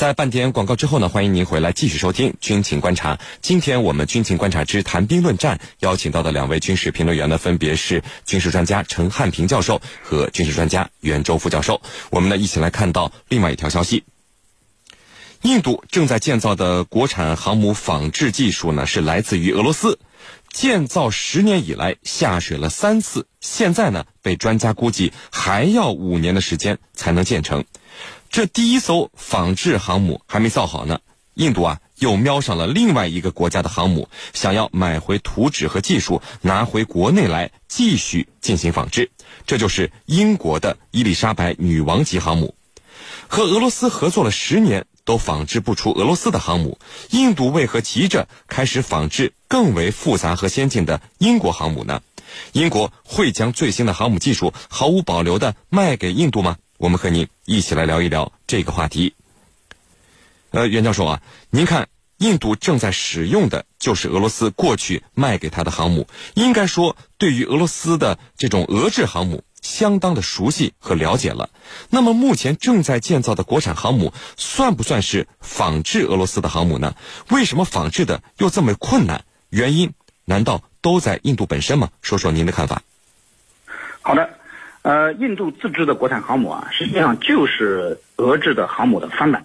在半点广告之后呢，欢迎您回来继续收听《军情观察》。今天我们《军情观察之谈兵论战》邀请到的两位军事评论员呢，分别是军事专家陈汉平教授和军事专家袁周副教授。我们呢一起来看到另外一条消息：印度正在建造的国产航母仿制技术呢，是来自于俄罗斯。建造十年以来下水了三次，现在呢被专家估计还要五年的时间才能建成。这第一艘仿制航母还没造好呢，印度啊又瞄上了另外一个国家的航母，想要买回图纸和技术，拿回国内来继续进行仿制。这就是英国的伊丽莎白女王级航母，和俄罗斯合作了十年都仿制不出俄罗斯的航母，印度为何急着开始仿制更为复杂和先进的英国航母呢？英国会将最新的航母技术毫无保留的卖给印度吗？我们和您一起来聊一聊这个话题。呃，袁教授啊，您看，印度正在使用的就是俄罗斯过去卖给他的航母，应该说对于俄罗斯的这种俄制航母相当的熟悉和了解了。那么，目前正在建造的国产航母算不算是仿制俄罗斯的航母呢？为什么仿制的又这么困难？原因难道都在印度本身吗？说说您的看法。好的。呃，印度自制的国产航母啊，实际上就是俄制的航母的翻版。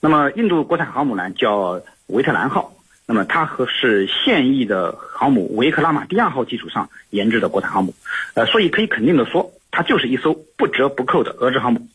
那么，印度国产航母呢，叫维特兰号。那么，它和是现役的航母维克拉玛蒂亚号基础上研制的国产航母。呃，所以可以肯定的说，它就是一艘不折不扣的俄制航母。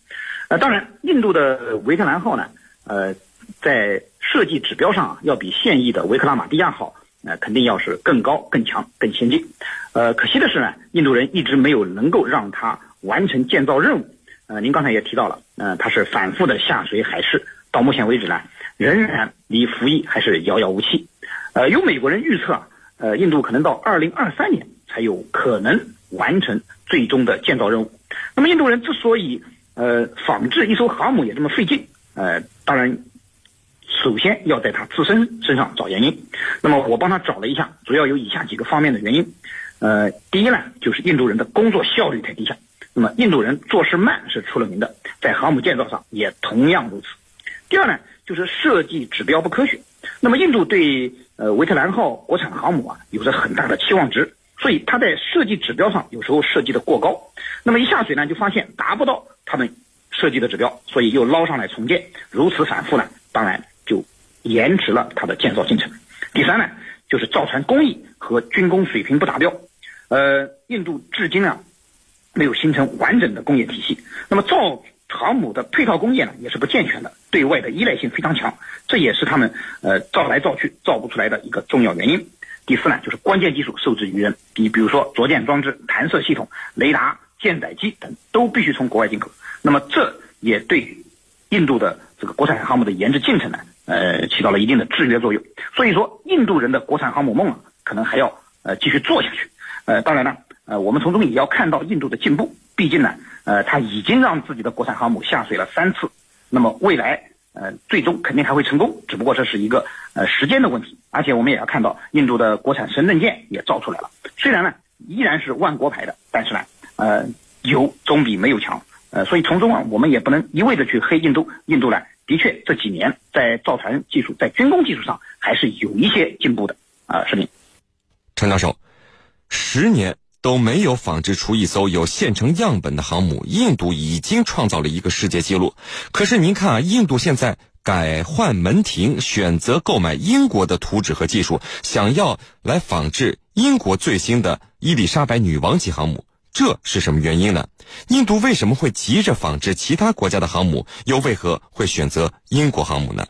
呃，当然，印度的维特兰号呢，呃，在设计指标上啊要比现役的维克拉玛蒂亚号，呃，肯定要是更高、更强、更先进。呃，可惜的是呢，印度人一直没有能够让它完成建造任务。呃，您刚才也提到了，呃，它是反复的下水海试，到目前为止呢，仍然离服役还是遥遥无期。呃，有美国人预测，呃，印度可能到二零二三年才有可能完成最终的建造任务。那么，印度人之所以呃仿制一艘航母也这么费劲，呃，当然首先要在他自身身上找原因。那么，我帮他找了一下，主要有以下几个方面的原因。呃，第一呢，就是印度人的工作效率太低下。那么，印度人做事慢是出了名的，在航母建造上也同样如此。第二呢，就是设计指标不科学。那么，印度对呃维特兰号国产航母啊有着很大的期望值，所以他在设计指标上有时候设计的过高。那么一下水呢，就发现达不到他们设计的指标，所以又捞上来重建，如此反复呢，延迟了它的建造进程。第三呢，就是造船工艺和军工水平不达标。呃，印度至今啊，没有形成完整的工业体系。那么造航母的配套工业呢，也是不健全的，对外的依赖性非常强，这也是他们呃造来造去造不出来的一个重要原因。第四呢，就是关键技术受制于人，你比如说着舰装置、弹射系统、雷达、舰载机等都必须从国外进口。那么这也对印度的这个国产航母的研制进程呢，呃，起到了一定的制约作用。所以说，印度人的国产航母梦啊，可能还要呃继续做下去。呃，当然了，呃，我们从中也要看到印度的进步。毕竟呢，呃，他已经让自己的国产航母下水了三次，那么未来，呃，最终肯定还会成功。只不过这是一个呃时间的问题。而且我们也要看到，印度的国产神盾舰也造出来了。虽然呢，依然是万国牌的，但是呢，呃，有总比没有强。呃，所以从中啊，我们也不能一味的去黑印度。印度呢，的确这几年在造船技术、在军工技术上还是有一些进步的。啊，视频，陈教授。十年都没有仿制出一艘有现成样本的航母，印度已经创造了一个世界纪录。可是您看啊，印度现在改换门庭，选择购买英国的图纸和技术，想要来仿制英国最新的伊丽莎白女王级航母，这是什么原因呢？印度为什么会急着仿制其他国家的航母，又为何会选择英国航母呢？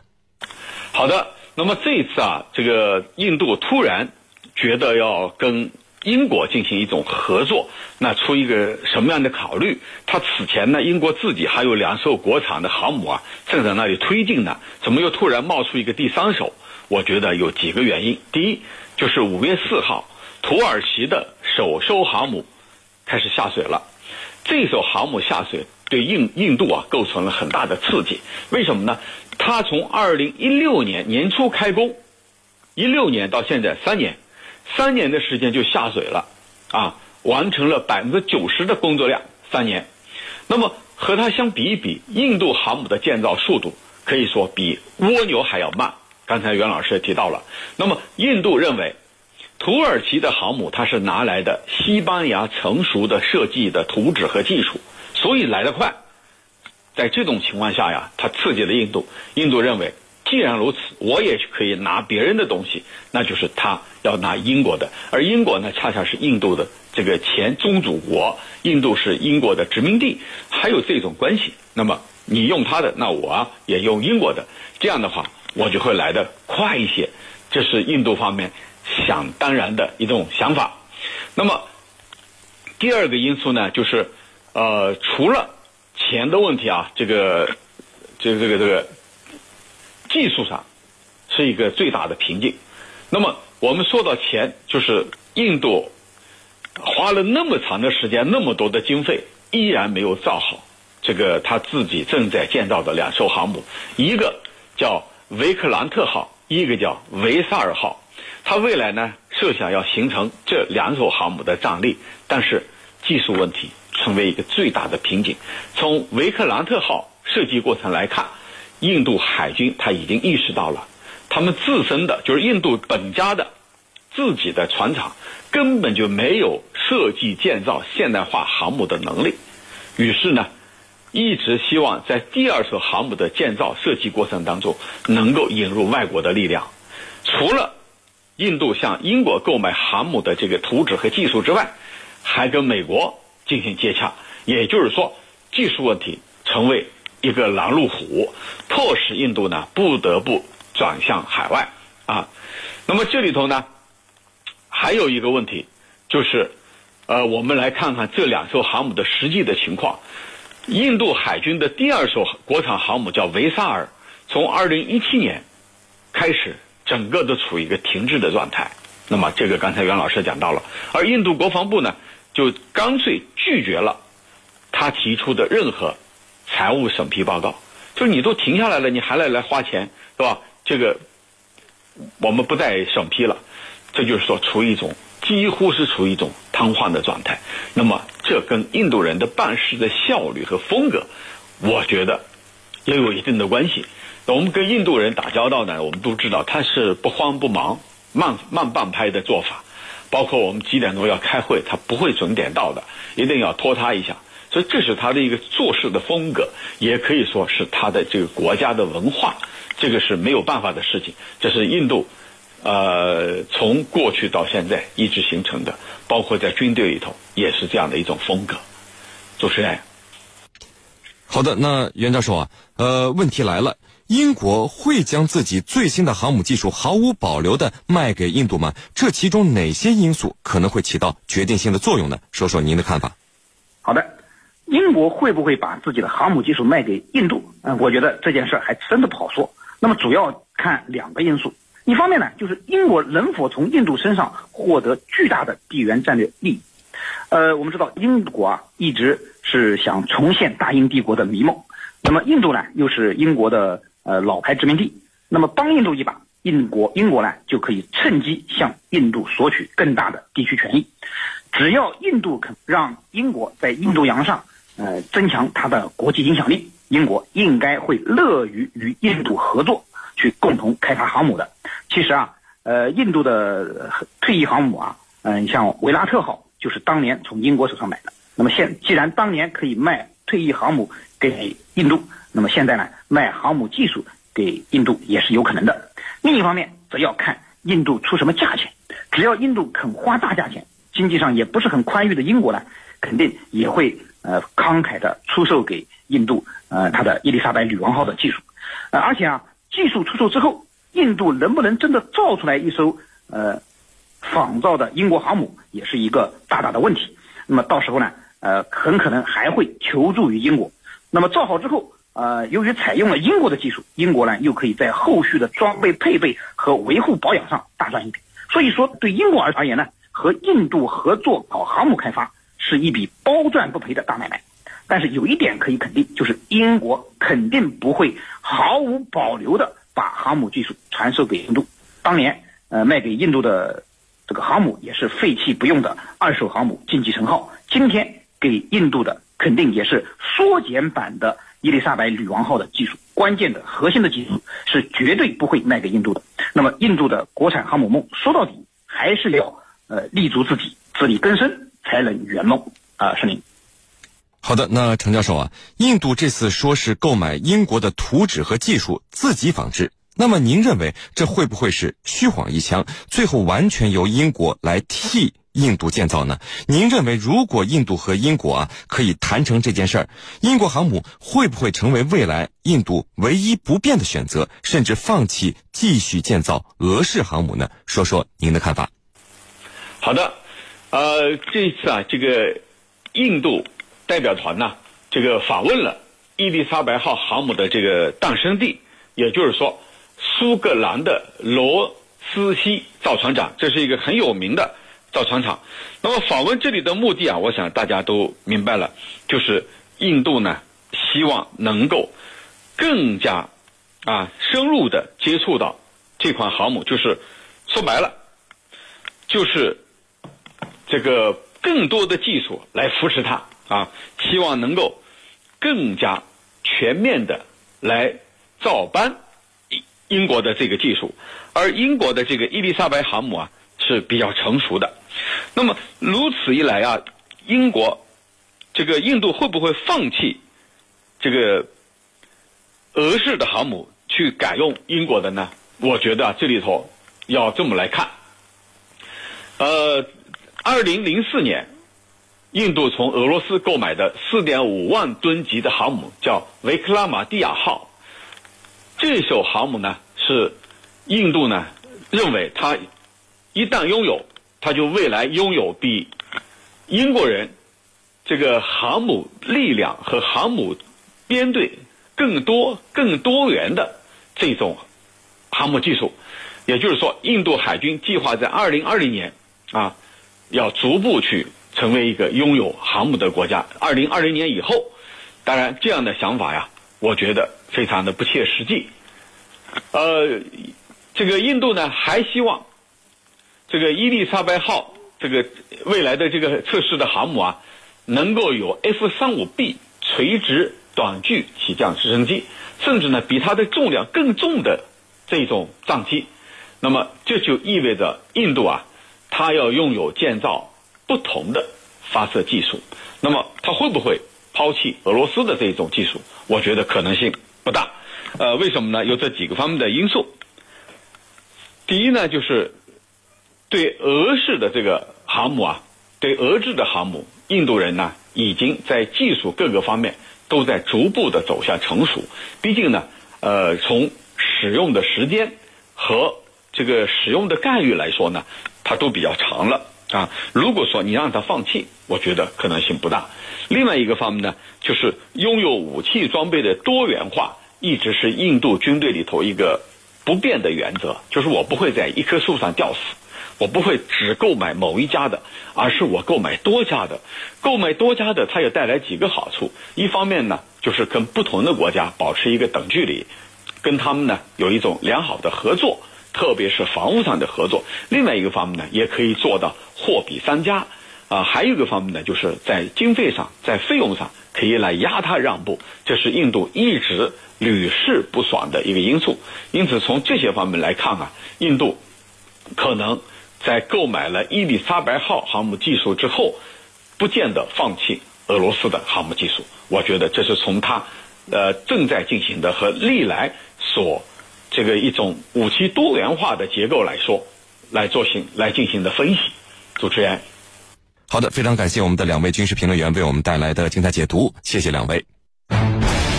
好的，那么这一次啊，这个印度突然觉得要跟。英国进行一种合作，那出一个什么样的考虑？他此前呢，英国自己还有两艘国产的航母啊，正在那里推进呢，怎么又突然冒出一个第三艘？我觉得有几个原因。第一，就是五月四号，土耳其的首艘航母开始下水了。这艘航母下水对印印度啊构成了很大的刺激。为什么呢？它从二零一六年年初开工，一六年到现在三年。三年的时间就下水了，啊，完成了百分之九十的工作量。三年，那么和它相比一比，印度航母的建造速度可以说比蜗牛还要慢。刚才袁老师也提到了，那么印度认为，土耳其的航母它是拿来的西班牙成熟的设计的图纸和技术，所以来得快。在这种情况下呀，它刺激了印度。印度认为，既然如此，我也可以拿别人的东西，那就是他要拿英国的。而英国呢，恰恰是印度的这个前宗主国，印度是英国的殖民地，还有这种关系。那么你用他的，那我也用英国的，这样的话，我就会来得快一些。这是印度方面想当然的一种想法。那么第二个因素呢，就是呃，除了钱的问题啊，这个，这个这个这个技术上是一个最大的瓶颈。那么我们说到钱，就是印度花了那么长的时间、那么多的经费，依然没有造好这个他自己正在建造的两艘航母，一个叫维克兰特号，一个叫维萨尔号。它未来呢，设想要形成这两艘航母的战力，但是技术问题。成为一个最大的瓶颈。从维克兰特号设计过程来看，印度海军他已经意识到了，他们自身的就是印度本家的自己的船厂根本就没有设计建造现代化航母的能力。于是呢，一直希望在第二艘航母的建造设计过程当中能够引入外国的力量。除了印度向英国购买航母的这个图纸和技术之外，还跟美国。进行接洽，也就是说，技术问题成为一个拦路虎，迫使印度呢不得不转向海外啊。那么这里头呢，还有一个问题，就是，呃，我们来看看这两艘航母的实际的情况。印度海军的第二艘国产航母叫维萨尔，从二零一七年开始，整个都处于一个停滞的状态。那么这个刚才袁老师讲到了，而印度国防部呢？就干脆拒绝了他提出的任何财务审批报告，就是你都停下来了，你还来来花钱，是吧？这个我们不再审批了，这就是说处于一种几乎是处于一种瘫痪的状态。那么这跟印度人的办事的效率和风格，我觉得也有一定的关系。我们跟印度人打交道呢，我们都知道他是不慌不忙、慢慢半拍的做法。包括我们几点钟要开会，他不会准点到的，一定要拖他一下。所以这是他的一个做事的风格，也可以说是他的这个国家的文化。这个是没有办法的事情，这是印度，呃，从过去到现在一直形成的，包括在军队里头也是这样的一种风格。主持人，好的，那袁教授啊，呃，问题来了。英国会将自己最新的航母技术毫无保留的卖给印度吗？这其中哪些因素可能会起到决定性的作用呢？说说您的看法。好的，英国会不会把自己的航母技术卖给印度？嗯，我觉得这件事还真的不好说。那么主要看两个因素，一方面呢，就是英国能否从印度身上获得巨大的地缘战略利益。呃，我们知道英国啊一直是想重现大英帝国的迷梦，那么印度呢又是英国的。呃，老牌殖民地，那么帮印度一把，英国英国呢就可以趁机向印度索取更大的地区权益。只要印度肯让英国在印度洋上，呃，增强它的国际影响力，英国应该会乐于与印度合作，去共同开发航母的。其实啊，呃，印度的退役航母啊，嗯，像维拉特号就是当年从英国手上买的。那么现既然当年可以卖退役航母给印度。那么现在呢，卖航母技术给印度也是有可能的。另一方面，则要看印度出什么价钱。只要印度肯花大价钱，经济上也不是很宽裕的英国呢，肯定也会呃慷慨的出售给印度呃它的伊丽莎白女王号的技术。呃，而且啊，技术出售之后，印度能不能真的造出来一艘呃仿造的英国航母，也是一个大大的问题。那么到时候呢，呃，很可能还会求助于英国。那么造好之后。呃，由于采用了英国的技术，英国呢又可以在后续的装备配备和维护保养上大赚一笔。所以说，对英国而而言呢，和印度合作搞航母开发是一笔包赚不赔的大买卖。但是有一点可以肯定，就是英国肯定不会毫无保留的把航母技术传授给印度。当年，呃，卖给印度的这个航母也是废弃不用的二手航母晋级成号。今天给印度的肯定也是缩减版的。伊丽莎白女王号的技术。关键的核心的技术是绝对不会卖给印度的。那么，印度的国产航母梦说到底还是要呃立足自己，自力更生，才能圆梦啊！是您。好的，那程教授啊，印度这次说是购买英国的图纸和技术自己仿制，那么您认为这会不会是虚晃一枪，最后完全由英国来替？印度建造呢？您认为，如果印度和英国啊可以谈成这件事儿，英国航母会不会成为未来印度唯一不变的选择，甚至放弃继续建造俄式航母呢？说说您的看法。好的，呃，这一次啊，这个印度代表团呢，这个访问了伊丽莎白号航母的这个诞生地，也就是说，苏格兰的罗斯西造船厂，这是一个很有名的。造船厂，那么访问这里的目的啊，我想大家都明白了，就是印度呢希望能够更加啊深入的接触到这款航母，就是说白了，就是这个更多的技术来扶持它啊，希望能够更加全面的来照搬英国的这个技术，而英国的这个伊丽莎白航母啊是比较成熟的。那么如此一来啊，英国这个印度会不会放弃这个俄式的航母去改用英国的呢？我觉得这里头要这么来看。呃，二零零四年，印度从俄罗斯购买的四点五万吨级的航母叫维克拉玛蒂亚号，这艘航母呢是印度呢认为它一旦拥有。它就未来拥有比英国人这个航母力量和航母编队更多、更多元的这种航母技术，也就是说，印度海军计划在二零二零年啊，要逐步去成为一个拥有航母的国家。二零二零年以后，当然这样的想法呀，我觉得非常的不切实际。呃，这个印度呢，还希望。这个伊丽莎白号这个未来的这个测试的航母啊，能够有 F 三五 B 垂直短距起降直升机，甚至呢比它的重量更重的这种战机。那么这就意味着印度啊，它要拥有建造不同的发射技术。那么它会不会抛弃俄罗斯的这种技术？我觉得可能性不大。呃，为什么呢？有这几个方面的因素。第一呢，就是。对俄式的这个航母啊，对俄制的航母，印度人呢已经在技术各个方面都在逐步的走向成熟。毕竟呢，呃，从使用的时间和这个使用的概率来说呢，它都比较长了啊。如果说你让他放弃，我觉得可能性不大。另外一个方面呢，就是拥有武器装备的多元化，一直是印度军队里头一个不变的原则，就是我不会在一棵树上吊死。我不会只购买某一家的，而是我购买多家的。购买多家的，它也带来几个好处。一方面呢，就是跟不同的国家保持一个等距离，跟他们呢有一种良好的合作，特别是防务上的合作。另外一个方面呢，也可以做到货比三家。啊，还有一个方面呢，就是在经费上、在费用上可以来压他让步，这是印度一直屡试不爽的一个因素。因此，从这些方面来看啊，印度可能。在购买了伊丽莎白号航母技术之后，不见得放弃俄罗斯的航母技术。我觉得这是从他呃正在进行的和历来所这个一种武器多元化的结构来说，来做行来进行的分析。主持人，好的，非常感谢我们的两位军事评论员为我们带来的精彩解读，谢谢两位。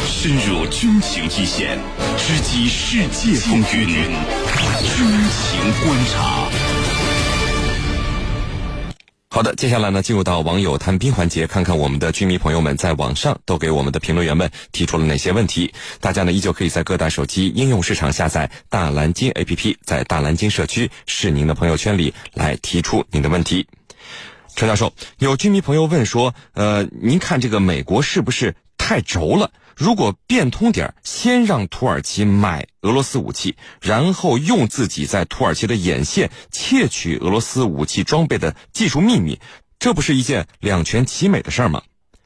深入军情一线，直击世界风云，军情观察。好的，接下来呢，进入到网友谈兵环节，看看我们的军迷朋友们在网上都给我们的评论员们提出了哪些问题。大家呢，依旧可以在各大手机应用市场下载大蓝鲸 APP，在大蓝鲸社区是您的朋友圈里来提出您的问题。陈教授，有军迷朋友问说，呃，您看这个美国是不是太轴了？如果变通点先让土耳其买俄罗斯武器，然后用自己在土耳其的眼线窃取俄罗斯武器装备的技术秘密，这不是一件两全其美的事儿吗？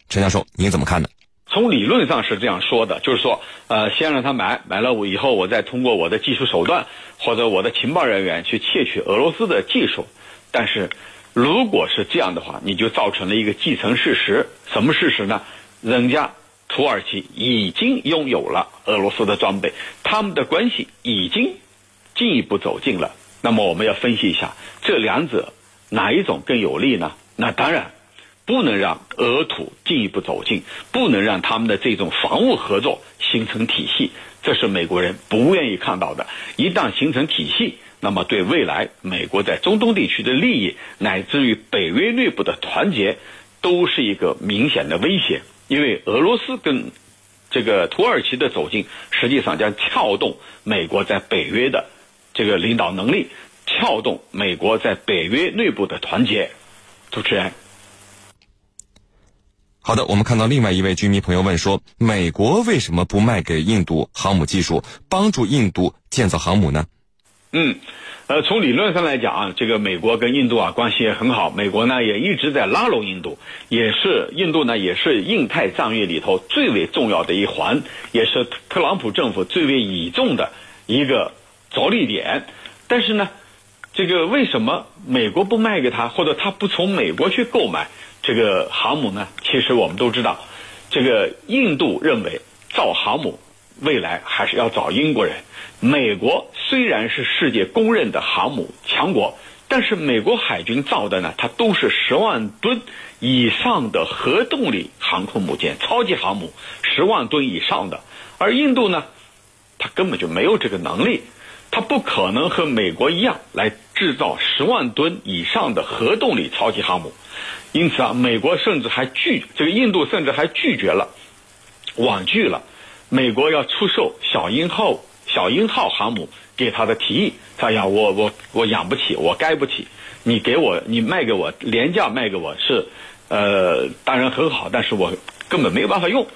陈教授，您怎么看呢？从理论上是这样说的，就是说，呃，先让他买，买了我以后，我再通过我的技术手段或者我的情报人员去窃取俄罗斯的技术。但是，如果是这样的话，你就造成了一个既成事实。什么事实呢？人家土耳其已经拥有了俄罗斯的装备，他们的关系已经进一步走近了。那么，我们要分析一下这两者哪一种更有利呢？那当然。不能让俄土进一步走近，不能让他们的这种防务合作形成体系，这是美国人不愿意看到的。一旦形成体系，那么对未来美国在中东地区的利益，乃至于北约内部的团结，都是一个明显的威胁。因为俄罗斯跟这个土耳其的走近，实际上将撬动美国在北约的这个领导能力，撬动美国在北约内部的团结。主持人。好的，我们看到另外一位居民朋友问说：“美国为什么不卖给印度航母技术，帮助印度建造航母呢？”嗯，呃，从理论上来讲啊，这个美国跟印度啊关系也很好，美国呢也一直在拉拢印度，也是印度呢也是印太战略里头最为重要的一环，也是特朗普政府最为倚重的一个着力点。但是呢，这个为什么美国不卖给他，或者他不从美国去购买？这个航母呢，其实我们都知道，这个印度认为造航母未来还是要找英国人。美国虽然是世界公认的航母强国，但是美国海军造的呢，它都是十万吨以上的核动力航空母舰，超级航母，十万吨以上的。而印度呢，它根本就没有这个能力，它不可能和美国一样来制造十万吨以上的核动力超级航母。因此啊，美国甚至还拒这个印度，甚至还拒绝了，婉拒了美国要出售小鹰号小鹰号航母给他的提议。他讲我我我养不起，我该不起，你给我你卖给我廉价卖给我是，呃，当然很好，但是我根本没有办法用。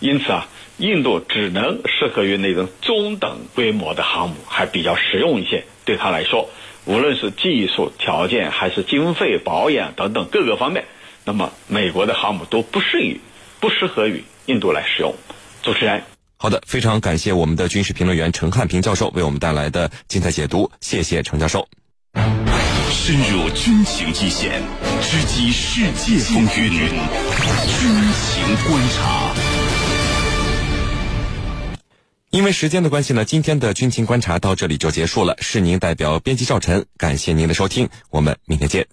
因此啊，印度只能适合于那种中等规模的航母，还比较实用一些，对他来说。无论是技术条件还是经费、保养等等各个方面，那么美国的航母都不适于、不适合于印度来使用。主持人，好的，非常感谢我们的军事评论员陈汉平教授为我们带来的精彩解读，谢谢陈教授。深入军情一线，直击世界风云，军情观察。因为时间的关系呢，今天的军情观察到这里就结束了。是您代表编辑赵晨，感谢您的收听，我们明天见。